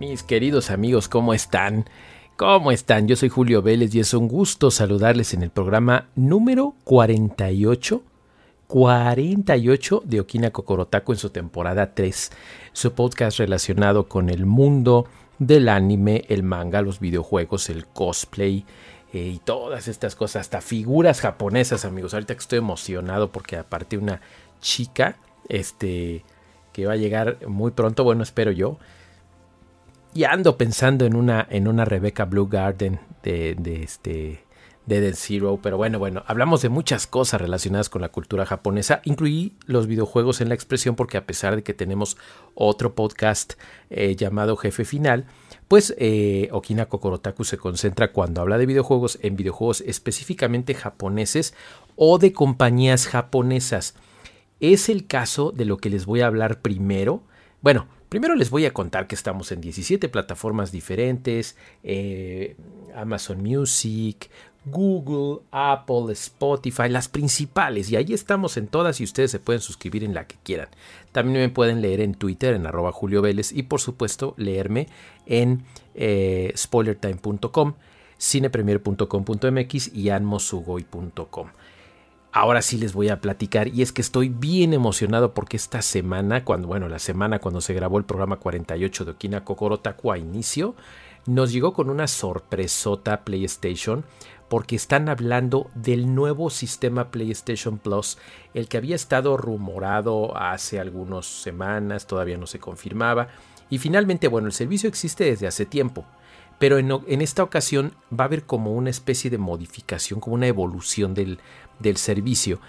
Mis queridos amigos, ¿cómo están? ¿Cómo están? Yo soy Julio Vélez y es un gusto saludarles en el programa número 48, 48 de Okina Kokorotaku en su temporada 3, su podcast relacionado con el mundo del anime, el manga, los videojuegos, el cosplay eh, y todas estas cosas, hasta figuras japonesas, amigos. Ahorita que estoy emocionado porque aparte una chica, este, que va a llegar muy pronto, bueno, espero yo, y ando pensando en una, en una Rebecca Blue Garden de, de este de Dead Zero, pero bueno, bueno, hablamos de muchas cosas relacionadas con la cultura japonesa. Incluí los videojuegos en la expresión porque a pesar de que tenemos otro podcast eh, llamado Jefe Final, pues eh, Okina Kokorotaku se concentra cuando habla de videojuegos en videojuegos específicamente japoneses o de compañías japonesas. Es el caso de lo que les voy a hablar primero. Bueno, Primero les voy a contar que estamos en 17 plataformas diferentes, eh, Amazon Music, Google, Apple, Spotify, las principales. Y ahí estamos en todas y ustedes se pueden suscribir en la que quieran. También me pueden leer en Twitter en arroba Julio Vélez y por supuesto leerme en eh, spoilertime.com, cinepremier.com.mx y anmosugoy.com ahora sí les voy a platicar y es que estoy bien emocionado porque esta semana, cuando, bueno, la semana cuando se grabó el programa 48 de Okina Kokorotaku a inicio, nos llegó con una sorpresota PlayStation porque están hablando del nuevo sistema PlayStation Plus, el que había estado rumorado hace algunas semanas, todavía no se confirmaba, y finalmente, bueno, el servicio existe desde hace tiempo, pero en, esta ocasión va a haber como una especie de modificación, como una evolución del, del servicio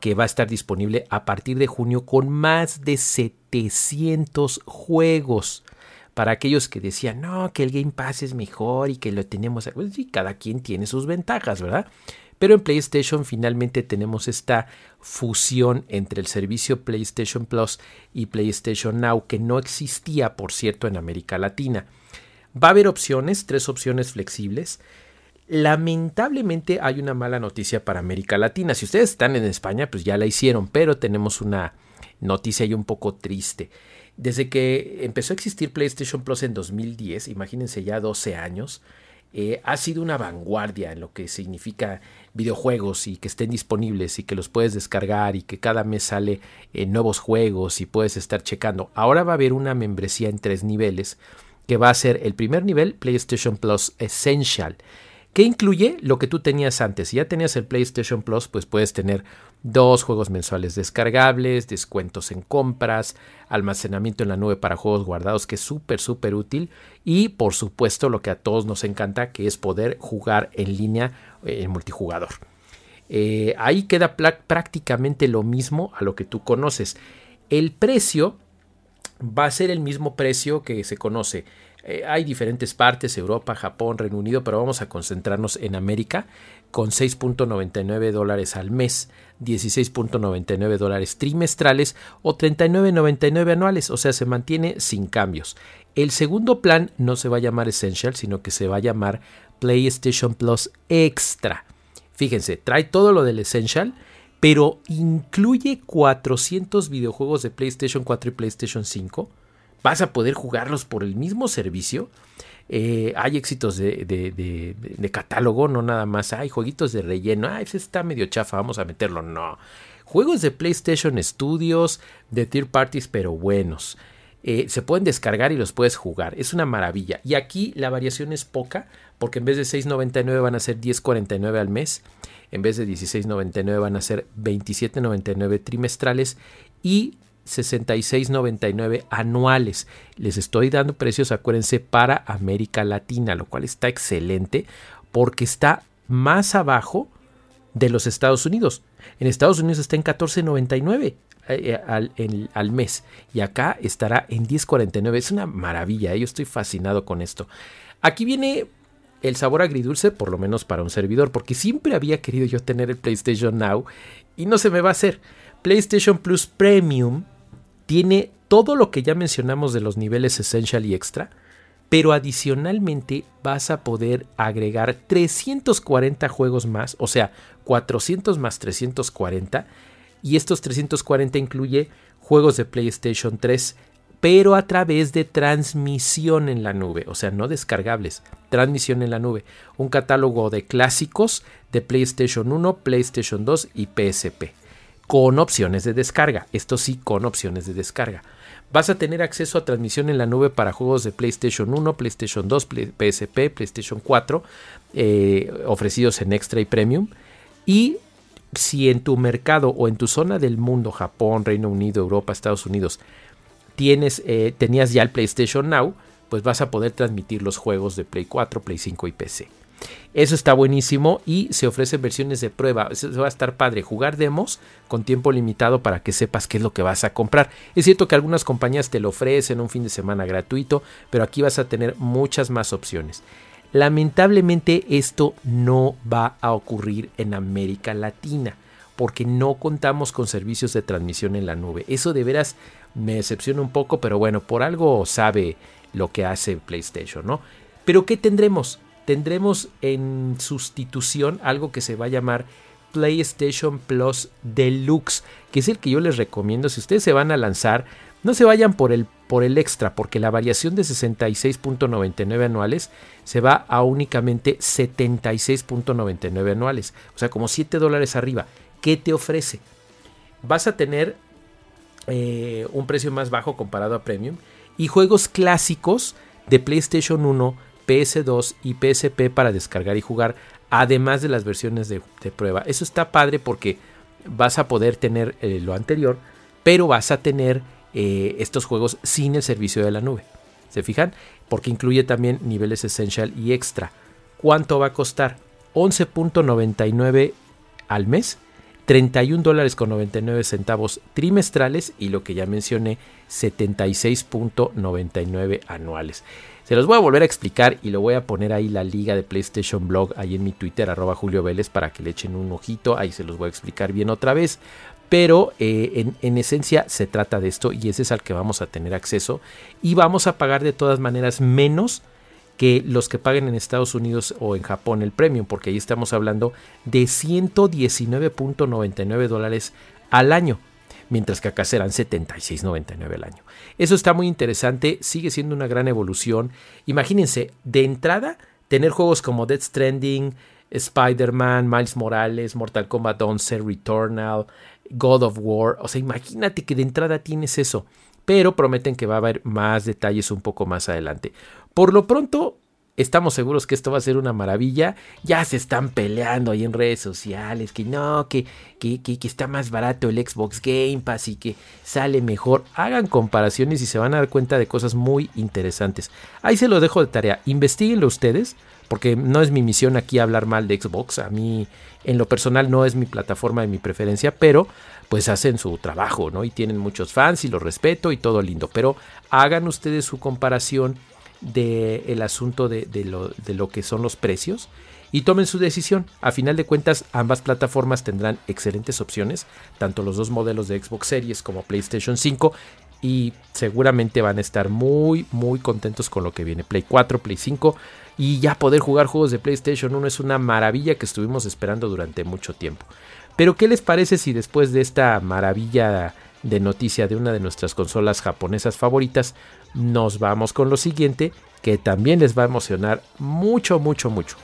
que va a estar disponible a partir de junio con más de 700 juegos. Para aquellos que decían, no, que el Game Pass es mejor y que lo tenemos. Pues sí, cada quien tiene sus ventajas, ¿verdad? Pero en PlayStation finalmente tenemos esta fusión entre el servicio PlayStation Plus y PlayStation Now que no existía, por cierto, en América Latina. Va a haber opciones, tres opciones flexibles. Lamentablemente hay una mala noticia para América Latina. Si ustedes están en España, pues ya la hicieron, pero tenemos una noticia ahí un poco triste. Desde que empezó a existir PlayStation Plus en 2010, imagínense ya 12 años, eh, ha sido una vanguardia en lo que significa videojuegos y que estén disponibles y que los puedes descargar y que cada mes sale eh, nuevos juegos y puedes estar checando. Ahora va a haber una membresía en tres niveles que va a ser el primer nivel PlayStation Plus Essential ¿Qué incluye lo que tú tenías antes? Si ya tenías el PlayStation Plus, pues puedes tener dos juegos mensuales descargables, descuentos en compras, almacenamiento en la nube para juegos guardados, que es súper, súper útil. Y por supuesto lo que a todos nos encanta, que es poder jugar en línea eh, en multijugador. Eh, ahí queda prácticamente lo mismo a lo que tú conoces. El precio va a ser el mismo precio que se conoce eh, hay diferentes partes, Europa, Japón, Reino Unido, pero vamos a concentrarnos en América con 6.99 dólares al mes, 16.99 dólares trimestrales o 39.99 anuales, o sea, se mantiene sin cambios. El segundo plan no se va a llamar Essential, sino que se va a llamar PlayStation Plus Extra. Fíjense, trae todo lo del Essential, pero incluye 400 videojuegos de PlayStation 4 y PlayStation 5 vas a poder jugarlos por el mismo servicio. Eh, hay éxitos de, catálogo, no nada más. Hay jueguitos de relleno. Ah, ese está medio chafa, vamos a meterlo. No. Juegos de PlayStation Studios, de third parties, pero buenos. eh, se pueden descargar y los puedes jugar. Es una maravilla. Y aquí la variación es poca, porque en vez de 6.99 van a ser 10.49 al mes. En vez de 16.99 van a ser 27.99 trimestrales y 66.99 anuales. Les estoy dando precios, acuérdense, para América Latina, lo cual está excelente porque está más abajo de los Estados Unidos. En Estados Unidos está en 14.99 eh, al, al, mes y acá estará en 10.49. Es una maravilla, ¿eh? yo estoy fascinado con esto. Aquí viene el sabor agridulce, por lo menos para un servidor, porque siempre había querido yo tener el PlayStation Now y no se me va a hacer. PlayStation Plus Premium tiene todo lo que ya mencionamos de los niveles Essential y Extra, pero adicionalmente vas a poder agregar 340 juegos más, o sea, 400 más 340 y estos 340 incluye juegos de PlayStation 3, pero a través de transmisión en la nube, o sea, no descargables, transmisión en la nube. Un catálogo de clásicos de PlayStation 1, PlayStation 2 y PSP, con opciones de descarga, esto sí, con opciones de descarga. Vas a tener acceso a transmisión en la nube para juegos de PlayStation 1, PlayStation 2, PSP, PlayStation 4, eh, ofrecidos en Extra y Premium. Y si en tu mercado o en tu zona del mundo, Japón, Reino Unido, Europa, Estados Unidos, tienes, eh, tenías ya el PlayStation Now, pues vas a poder transmitir los juegos de Play 4, Play 5 y PC. Eso está buenísimo y se ofrecen versiones de prueba. Eso va a estar padre. Jugar demos con tiempo limitado para que sepas qué es lo que vas a comprar. Es cierto que algunas compañías te lo ofrecen un fin de semana gratuito, pero aquí vas a tener muchas más opciones. Lamentablemente esto no va a ocurrir en América Latina porque no contamos con servicios de transmisión en la nube. Eso de veras me decepciona un poco, pero bueno, por algo sabe lo que hace PlayStation, ¿no? Pero ¿qué tendremos? Tendremos en sustitución algo que se va a llamar PlayStation Plus Deluxe, que es el que yo les recomiendo si ustedes se van a lanzar no se vayan por el, por el extra, porque la variación de 66.99 anuales se va a únicamente 76.99 anuales. O sea, como 7 dólares arriba. ¿Qué te ofrece? Vas a tener eh, un precio más bajo comparado a Premium y juegos clásicos de PlayStation 1, PS2 y PSP para descargar y jugar, además de las versiones de, prueba. Eso está padre porque vas a poder tener eh, lo anterior, pero vas a tener eh, estos juegos sin el servicio de la nube. ¿Se fijan? Porque incluye también niveles Essential y Extra. ¿Cuánto va a costar? 11.99 al mes, 31 dólares con 99 centavos trimestrales y lo que ya mencioné, 76.99 anuales. Se los voy a volver a explicar y lo voy a poner ahí la liga de PlayStation Blog ahí en mi Twitter, arroba Julio Vélez, para que le echen un ojito. Ahí se los voy a explicar bien otra vez pero eh, en, esencia se trata de esto y ese es al que vamos a tener acceso y vamos a pagar de todas maneras menos que los que paguen en Estados Unidos o en Japón el premium, porque ahí estamos hablando de 119.99 dólares al año, mientras que acá serán 76.99 al año. Eso está muy interesante, sigue siendo una gran evolución. Imagínense, de entrada, tener juegos como Dead Stranding, Spider-Man, Miles Morales, Mortal Kombat 11, Returnal, God of War. O sea, imagínate que de entrada tienes eso. Pero prometen que va a haber más detalles un poco más adelante. Por lo pronto, estamos seguros que esto va a ser una maravilla. Ya se están peleando ahí en redes sociales que no, que, que, que, está más barato el Xbox Game Pass y que sale mejor. Hagan comparaciones y se van a dar cuenta de cosas muy interesantes. Ahí se los dejo de tarea. Investíguenlo ustedes porque no es mi misión aquí hablar mal de Xbox, a mí en lo personal no es mi plataforma de mi preferencia, pero pues hacen su trabajo, ¿no? Y tienen muchos fans y los respeto y todo lindo, pero hagan ustedes su comparación del el asunto de, lo, de lo que son los precios y tomen su decisión. A final de cuentas, ambas plataformas tendrán excelentes opciones, tanto los dos modelos de Xbox Series como PlayStation 5, y seguramente van a estar muy, muy contentos con lo que viene. Play 4, Play 5 y ya poder jugar juegos de PlayStation 1 es una maravilla que estuvimos esperando durante mucho tiempo. Pero ¿qué les parece si después de esta maravilla de noticia de una de nuestras consolas japonesas favoritas, nos vamos con lo siguiente que también les va a emocionar mucho, mucho, mucho.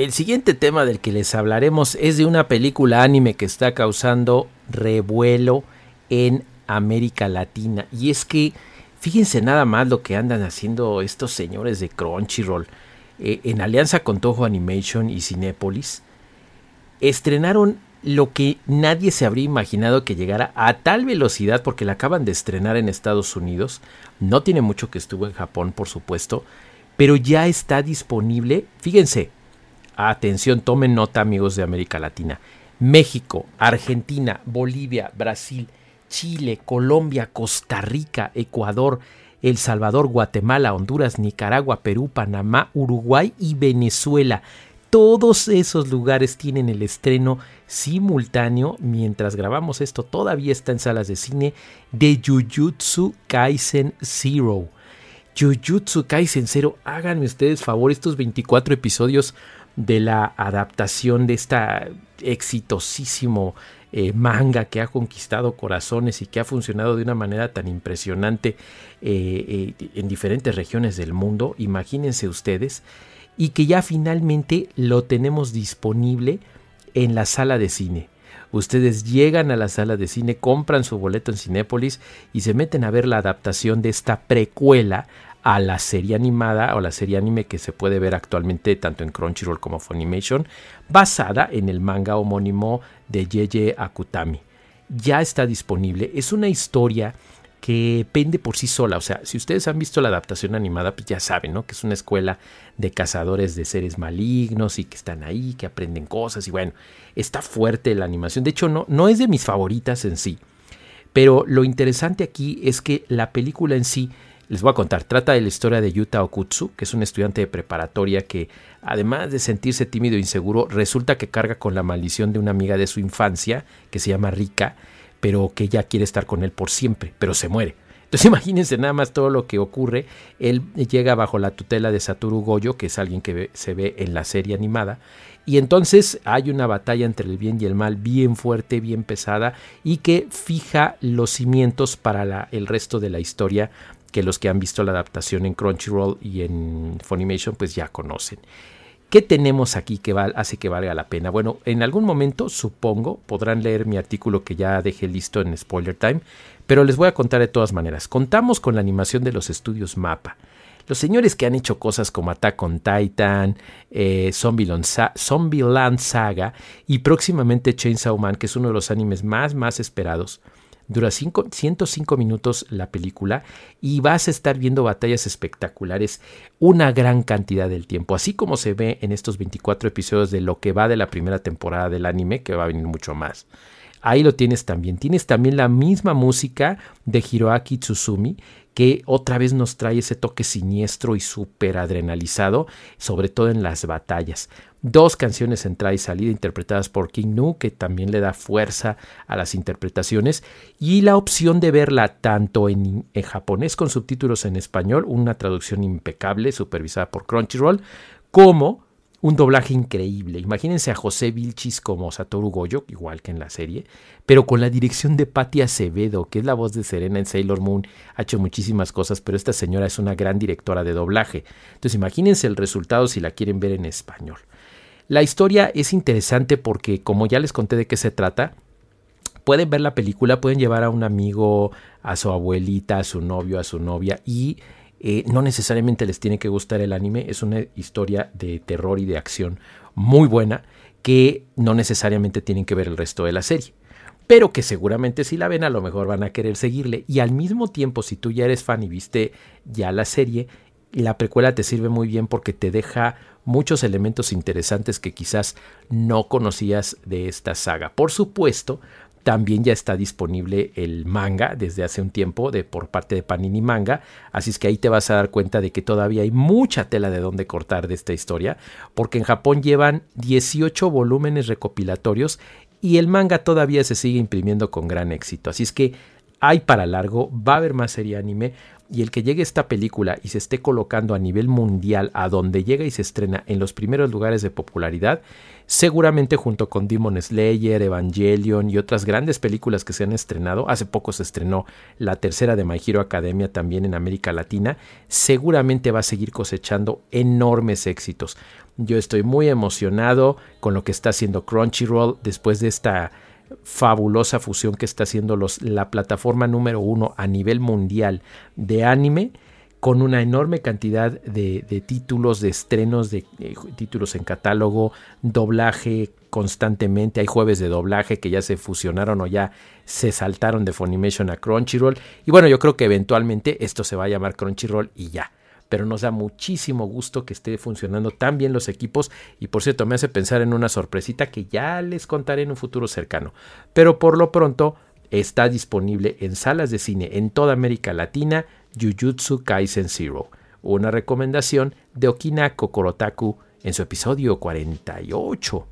El siguiente tema del que les hablaremos es de una película anime que está causando revuelo en América Latina. Y es que fíjense nada más lo que andan haciendo estos señores de Crunchyroll. Eh, en alianza con Toho Animation y Cinepolis, estrenaron lo que nadie se habría imaginado que llegara a tal velocidad porque la acaban de estrenar en Estados Unidos. No tiene mucho que estuvo en Japón, por supuesto, pero ya está disponible. Fíjense, atención, tomen nota amigos de América Latina. México, Argentina, Bolivia, Brasil, Chile, Colombia, Costa Rica, Ecuador, El Salvador, Guatemala, Honduras, Nicaragua, Perú, Panamá, Uruguay y Venezuela. Todos esos lugares tienen el estreno simultáneo mientras grabamos esto. Todavía está en salas de cine de Jujutsu Kaisen Zero. Jujutsu Kaisen Zero, háganme ustedes favor, estos 24 episodios de la adaptación de esta exitosísimo eh, manga que ha conquistado corazones y que ha funcionado de una manera tan impresionante eh, eh, en diferentes regiones del mundo, imagínense ustedes, y que ya finalmente lo tenemos disponible en la sala de cine. Ustedes llegan a la sala de cine, compran su boleto en Cinépolis y se meten a ver la adaptación de esta precuela a la serie animada o la serie anime que se puede ver actualmente tanto en Crunchyroll como Funimation, basada en el manga homónimo de Yeye Akutami. Ya está disponible, es una historia que pende por sí sola, o sea, si ustedes han visto la adaptación animada, pues ya saben, ¿no? Que es una escuela de cazadores de seres malignos y que están ahí, que aprenden cosas y bueno, está fuerte la animación, de hecho no, no es de mis favoritas en sí, pero lo interesante aquí es que la película en sí les voy a contar, trata de la historia de Yuta Okutsu, que es un estudiante de preparatoria que, además de sentirse tímido e inseguro, resulta que carga con la maldición de una amiga de su infancia, que se llama Rika, pero que ella quiere estar con él por siempre, pero se muere. Entonces imagínense nada más todo lo que ocurre. Él llega bajo la tutela de Satoru Goyo, que es alguien que se ve en la serie animada. Y entonces hay una batalla entre el bien y el mal bien fuerte, bien pesada, y que fija los cimientos para el resto de la historia que los que han visto la adaptación en Crunchyroll y en Funimation pues ya conocen. ¿Qué tenemos aquí que hace que valga la pena? Bueno, en algún momento, supongo, podrán leer mi artículo que ya dejé listo en Spoiler Time, pero les voy a contar de todas maneras. Contamos con la animación de los estudios Mapa. Los señores que han hecho cosas como Attack on Titan, eh, Zombieland Saga y próximamente Chainsaw Man, que es uno de los animes más, más esperados, Dura 105 minutos la película y vas a estar viendo batallas espectaculares una gran cantidad del tiempo, así como se ve en estos 24 episodios de lo que va de la primera temporada del anime, que va a venir mucho más. Ahí lo tienes también. Tienes también la misma música de Hiroaki Tsuzumi, que otra vez nos trae ese toque siniestro y súper adrenalizado, sobre todo en las batallas. Dos canciones entrada y salida interpretadas por King Nu, que también le da fuerza a las interpretaciones, y la opción de verla tanto en, en japonés con subtítulos en español, una traducción impecable supervisada por Crunchyroll, como un doblaje increíble. Imagínense a José Vilchis como Satoru Goyo, igual que en la serie, pero con la dirección de Patti Acevedo, que es la voz de Serena en Sailor Moon. Ha hecho muchísimas cosas, pero esta señora es una gran directora de doblaje. Entonces imagínense el resultado si la quieren ver en español. La historia es interesante porque, como ya les conté de qué se trata, pueden ver la película, pueden llevar a un amigo, a su abuelita, a su novio, a su novia y eh, no necesariamente les tiene que gustar el anime, es una historia de terror y de acción muy buena que no necesariamente tienen que ver el resto de la serie. Pero que seguramente si la ven a lo mejor van a querer seguirle. Y al mismo tiempo, si tú ya eres fan y viste ya la serie, la precuela te sirve muy bien porque te deja muchos elementos interesantes que quizás no conocías de esta saga. Por supuesto, también ya está disponible el manga desde hace un tiempo de, por parte de Panini Manga, así es que ahí te vas a dar cuenta de que todavía hay mucha tela de dónde cortar de esta historia, porque en Japón llevan 18 volúmenes recopilatorios y el manga todavía se sigue imprimiendo con gran éxito, así es que hay para largo, va a haber más serie anime, y el que llegue esta película y se esté colocando a nivel mundial a donde llega y se estrena en los primeros lugares de popularidad, seguramente junto con Demon Slayer, Evangelion y otras grandes películas que se han estrenado, hace poco se estrenó la tercera de My Hero Academia también en América Latina, seguramente va a seguir cosechando enormes éxitos. Yo estoy muy emocionado con lo que está haciendo Crunchyroll después de esta fabulosa fusión que está haciendo los, la plataforma número uno a nivel mundial de anime con una enorme cantidad de, títulos, de estrenos, de, títulos en catálogo, doblaje constantemente. Hay jueves de doblaje que ya se fusionaron o ya se saltaron de Funimation a Crunchyroll. Y bueno, yo creo que eventualmente esto se va a llamar Crunchyroll y ya pero nos da muchísimo gusto que esté funcionando tan bien los equipos y por cierto me hace pensar en una sorpresita que ya les contaré en un futuro cercano. Pero por lo pronto está disponible en salas de cine en toda América Latina Jujutsu Kaisen Zero, una recomendación de Okina Kokorotaku en su episodio 48.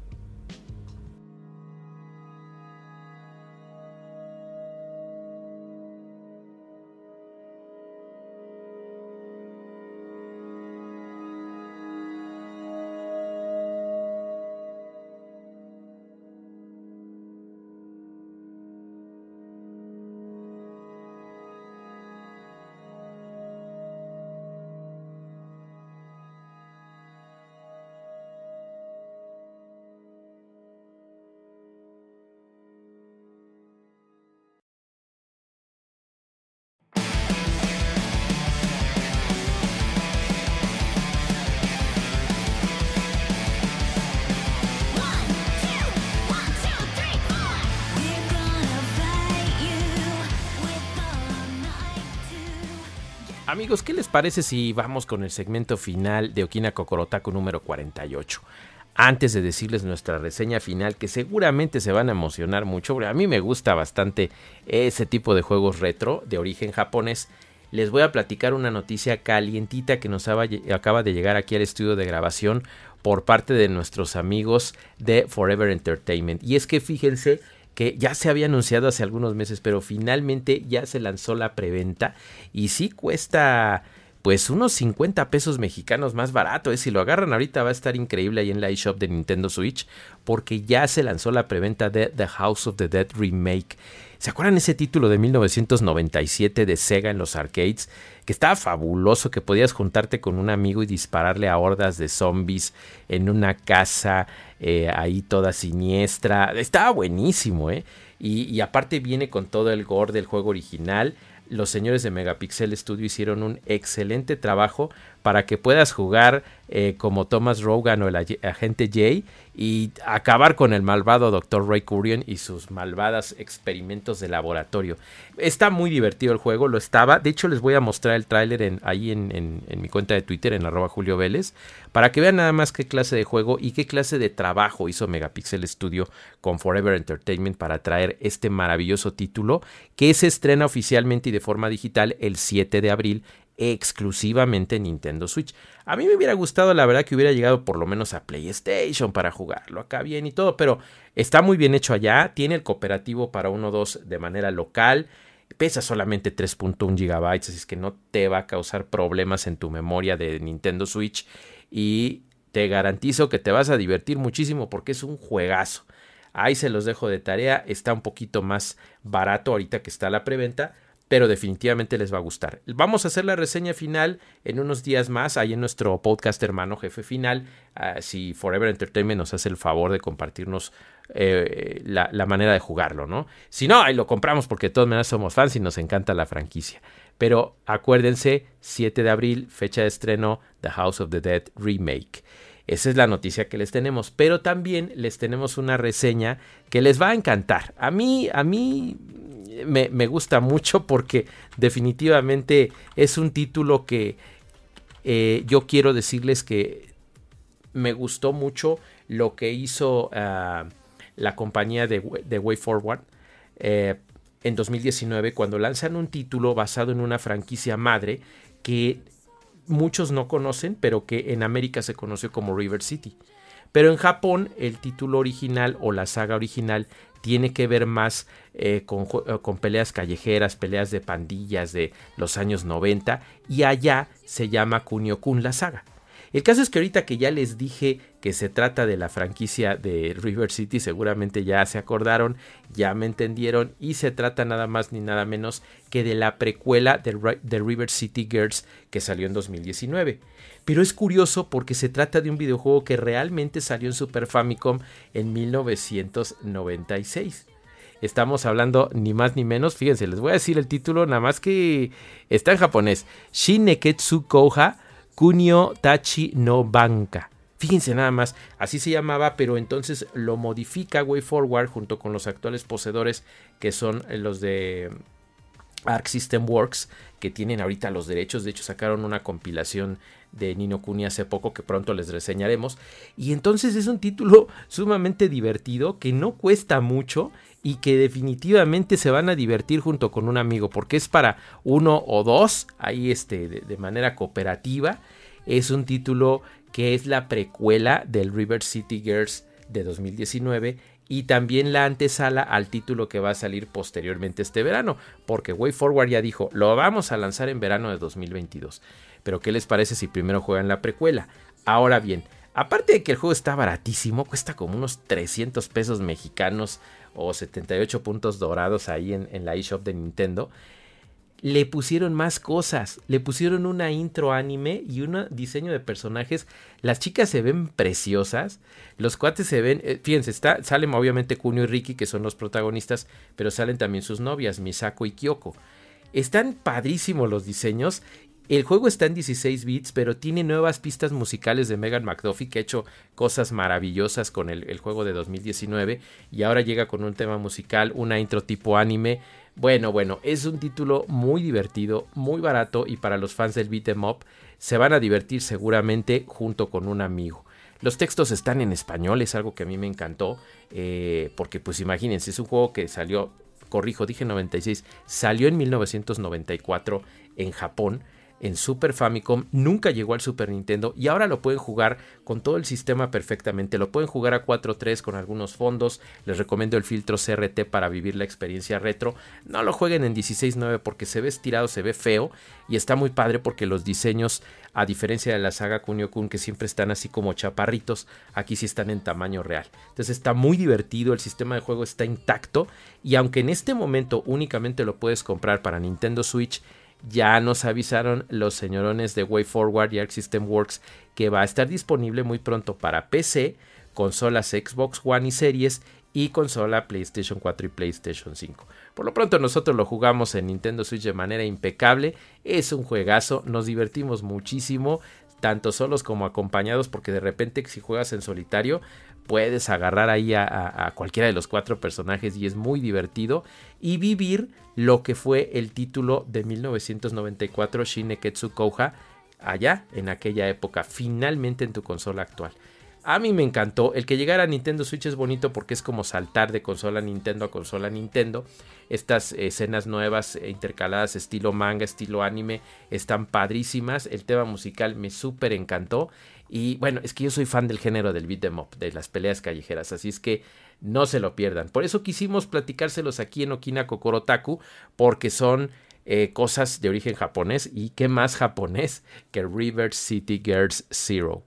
Amigos, ¿qué les parece si vamos con el segmento final de Okina Kokorotaku número 48? Antes de decirles nuestra reseña final, que seguramente se van a emocionar mucho, a mí me gusta bastante ese tipo de juegos retro de origen japonés, les voy a platicar una noticia calientita que nos acaba de llegar aquí al estudio de grabación por parte de nuestros amigos de Forever Entertainment. Y es que fíjense que ya se había anunciado hace algunos meses, pero finalmente ya se lanzó la preventa y sí cuesta pues unos 50 pesos mexicanos más barato. ¿eh? Si lo agarran ahorita va a estar increíble ahí en la eShop de Nintendo Switch porque ya se lanzó la preventa de The House of the Dead Remake. ¿Se acuerdan ese título de 1997 de Sega en los arcades? Que estaba fabuloso, que podías juntarte con un amigo y dispararle a hordas de zombies en una casa eh, ahí toda siniestra. Estaba buenísimo, ¿eh? Y, y aparte viene con todo el gore del juego original los señores de Megapixel Studio hicieron un excelente trabajo para que puedas jugar eh, como Thomas Rogan o el agente Jay y acabar con el malvado Dr. Ray Curion y sus malvadas experimentos de laboratorio. Está muy divertido el juego, lo estaba. De hecho, les voy a mostrar el tráiler en, ahí en, mi cuenta de Twitter, en arroba Julio Vélez, para que vean nada más qué clase de juego y qué clase de trabajo hizo Megapixel Studio con Forever Entertainment para traer este maravilloso título que se estrena oficialmente y de forma digital el 7 de abril exclusivamente en Nintendo Switch. A mí me hubiera gustado, la verdad, que hubiera llegado por lo menos a PlayStation para jugarlo acá bien y todo, pero está muy bien hecho allá. Tiene el cooperativo para 1-2 de manera local. Pesa solamente 3.1 GB, así es que no te va a causar problemas en tu memoria de Nintendo Switch. Y te garantizo que te vas a divertir muchísimo porque es un juegazo. Ahí se los dejo de tarea. Está un poquito más barato ahorita que está la preventa pero definitivamente les va a gustar. Vamos a hacer la reseña final en unos días más, ahí en nuestro podcast hermano jefe final, ah, si Forever Entertainment nos hace el favor de compartirnos eh, la, manera de jugarlo, ¿no? Si no, ahí lo compramos porque de todas somos fans y nos encanta la franquicia. Pero acuérdense, 7 de abril, fecha de estreno, The House of the Dead Remake. Esa es la noticia que les tenemos, pero también les tenemos una reseña que les va a encantar. A mí, a mí me, gusta mucho porque definitivamente es un título que eh, yo quiero decirles que me gustó mucho lo que hizo ah, la compañía de, de Way Forward eh, en 2019 cuando lanzan un título basado en una franquicia madre que muchos no conocen pero que en América se conoció como River City. Pero en Japón el título original o la saga original tiene que ver más eh, con, eh, con, peleas callejeras, peleas de pandillas de los años 90 y allá se llama Kunio-kun la saga. El caso es que ahorita que ya les dije que se trata de la franquicia de River City, seguramente ya se acordaron, ya me entendieron y se trata nada más ni nada menos que de la precuela de, River City Girls que salió en 2019. Pero es curioso porque se trata de un videojuego que realmente salió en Super Famicom en 1996. Estamos hablando ni más ni menos, fíjense, les voy a decir el título, nada más que está en japonés. Shineketsu Kouha Kunio Tachi no Banka. Fíjense nada más, así se llamaba, pero entonces lo modifica Way Forward junto con los actuales poseedores que son los de Arc System Works, que tienen ahorita los derechos. De hecho, sacaron una compilación de Nino Kuni hace poco que pronto les reseñaremos. Y entonces es un título sumamente divertido que no cuesta mucho y que definitivamente se van a divertir junto con un amigo porque es para uno o dos ahí este de, manera cooperativa es un título que es la precuela del River City Girls de 2019 y también la antesala al título que va a salir posteriormente este verano porque Way Forward ya dijo lo vamos a lanzar en verano de 2022 pero qué les parece si primero juegan la precuela ahora bien Aparte de que el juego está baratísimo, cuesta como unos 300 pesos mexicanos o 78 puntos dorados ahí en, la eShop de Nintendo. Le pusieron más cosas, le pusieron una intro anime y un diseño de personajes. Las chicas se ven preciosas, los cuates se ven, eh, fíjense, está, salen obviamente Kunio y Ricky que son los protagonistas, pero salen también sus novias, Misako y Kyoko. Están padrísimos los diseños el juego está en 16 bits, pero tiene nuevas pistas musicales de Megan McDuffie, que ha hecho cosas maravillosas con el, juego de 2019. Y ahora llega con un tema musical, una intro tipo anime. Bueno, bueno, es un título muy divertido, muy barato y para los fans del beat em up se van a divertir seguramente junto con un amigo. Los textos están en español, es algo que a mí me encantó, eh, porque pues imagínense, es un juego que salió, corrijo, dije 96, salió en 1994 en Japón en Super Famicom, nunca llegó al Super Nintendo y ahora lo pueden jugar con todo el sistema perfectamente. Lo pueden jugar a 4.3 con algunos fondos. Les recomiendo el filtro CRT para vivir la experiencia retro. No lo jueguen en 16.9 porque se ve estirado, se ve feo y está muy padre porque los diseños, a diferencia de la saga Kunio Kun que siempre están así como chaparritos, aquí sí están en tamaño real. Entonces está muy divertido, el sistema de juego está intacto y aunque en este momento únicamente lo puedes comprar para Nintendo Switch, ya nos avisaron los señorones de WayForward y Arc System Works que va a estar disponible muy pronto para PC, consolas Xbox One y Series y consola PlayStation 4 y PlayStation 5. Por lo pronto nosotros lo jugamos en Nintendo Switch de manera impecable, es un juegazo, nos divertimos muchísimo, tanto solos como acompañados, porque de repente si juegas en solitario puedes agarrar ahí a, cualquiera de los cuatro personajes y es muy divertido y vivir lo que fue el título de 1994 Shineketsu Kouha allá en aquella época, finalmente en tu consola actual. A mí me encantó. El que llegara a Nintendo Switch es bonito porque es como saltar de consola Nintendo a consola Nintendo. Estas escenas nuevas e intercaladas estilo manga, estilo anime, están padrísimas. El tema musical me súper encantó. Y bueno, es que yo soy fan del género del beat em up, de las peleas callejeras, así es que no se lo pierdan. Por eso quisimos platicárselos aquí en Okina Kokorotaku, porque son eh, cosas de origen japonés y qué más japonés que River City Girls Zero.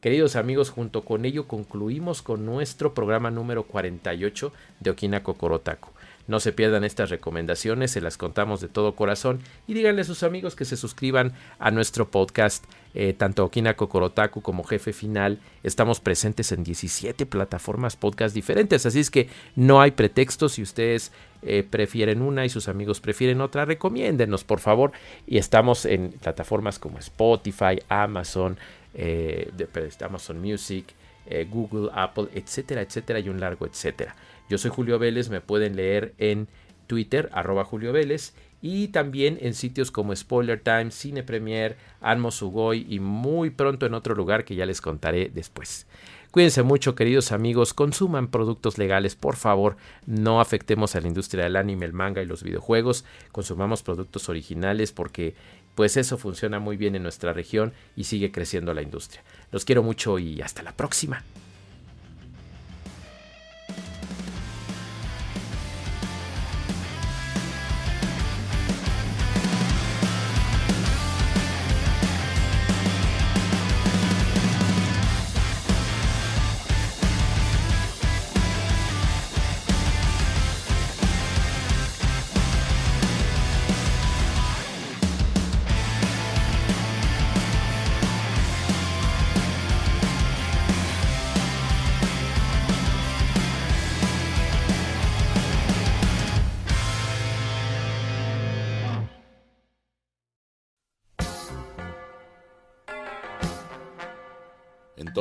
Queridos amigos, junto con ello concluimos con nuestro programa número 48 de Okina Kokorotaku. No se pierdan estas recomendaciones, se las contamos de todo corazón y díganle a sus amigos que se suscriban a nuestro podcast, eh, tanto Okina Kokorotaku como Jefe Final. Estamos presentes en 17 plataformas podcast diferentes, así es que no hay pretextos. Si ustedes eh, prefieren una y sus amigos prefieren otra, recomiéndenos por favor. Y estamos en plataformas como Spotify, Amazon, eh, Amazon Music, Google, Apple, etcétera, etcétera, y un largo etcétera. Yo soy Julio Vélez, me pueden leer en Twitter, arroba Julio Vélez, y también en sitios como Spoiler Time, Cine Premier, Anmo Sugoi y muy pronto en otro lugar que ya les contaré después. Cuídense mucho, queridos amigos, consuman productos legales, por favor, no afectemos a la industria del anime, el manga y los videojuegos, consumamos productos originales porque pues eso funciona muy bien en nuestra región y sigue creciendo la industria. Los quiero mucho y hasta la próxima.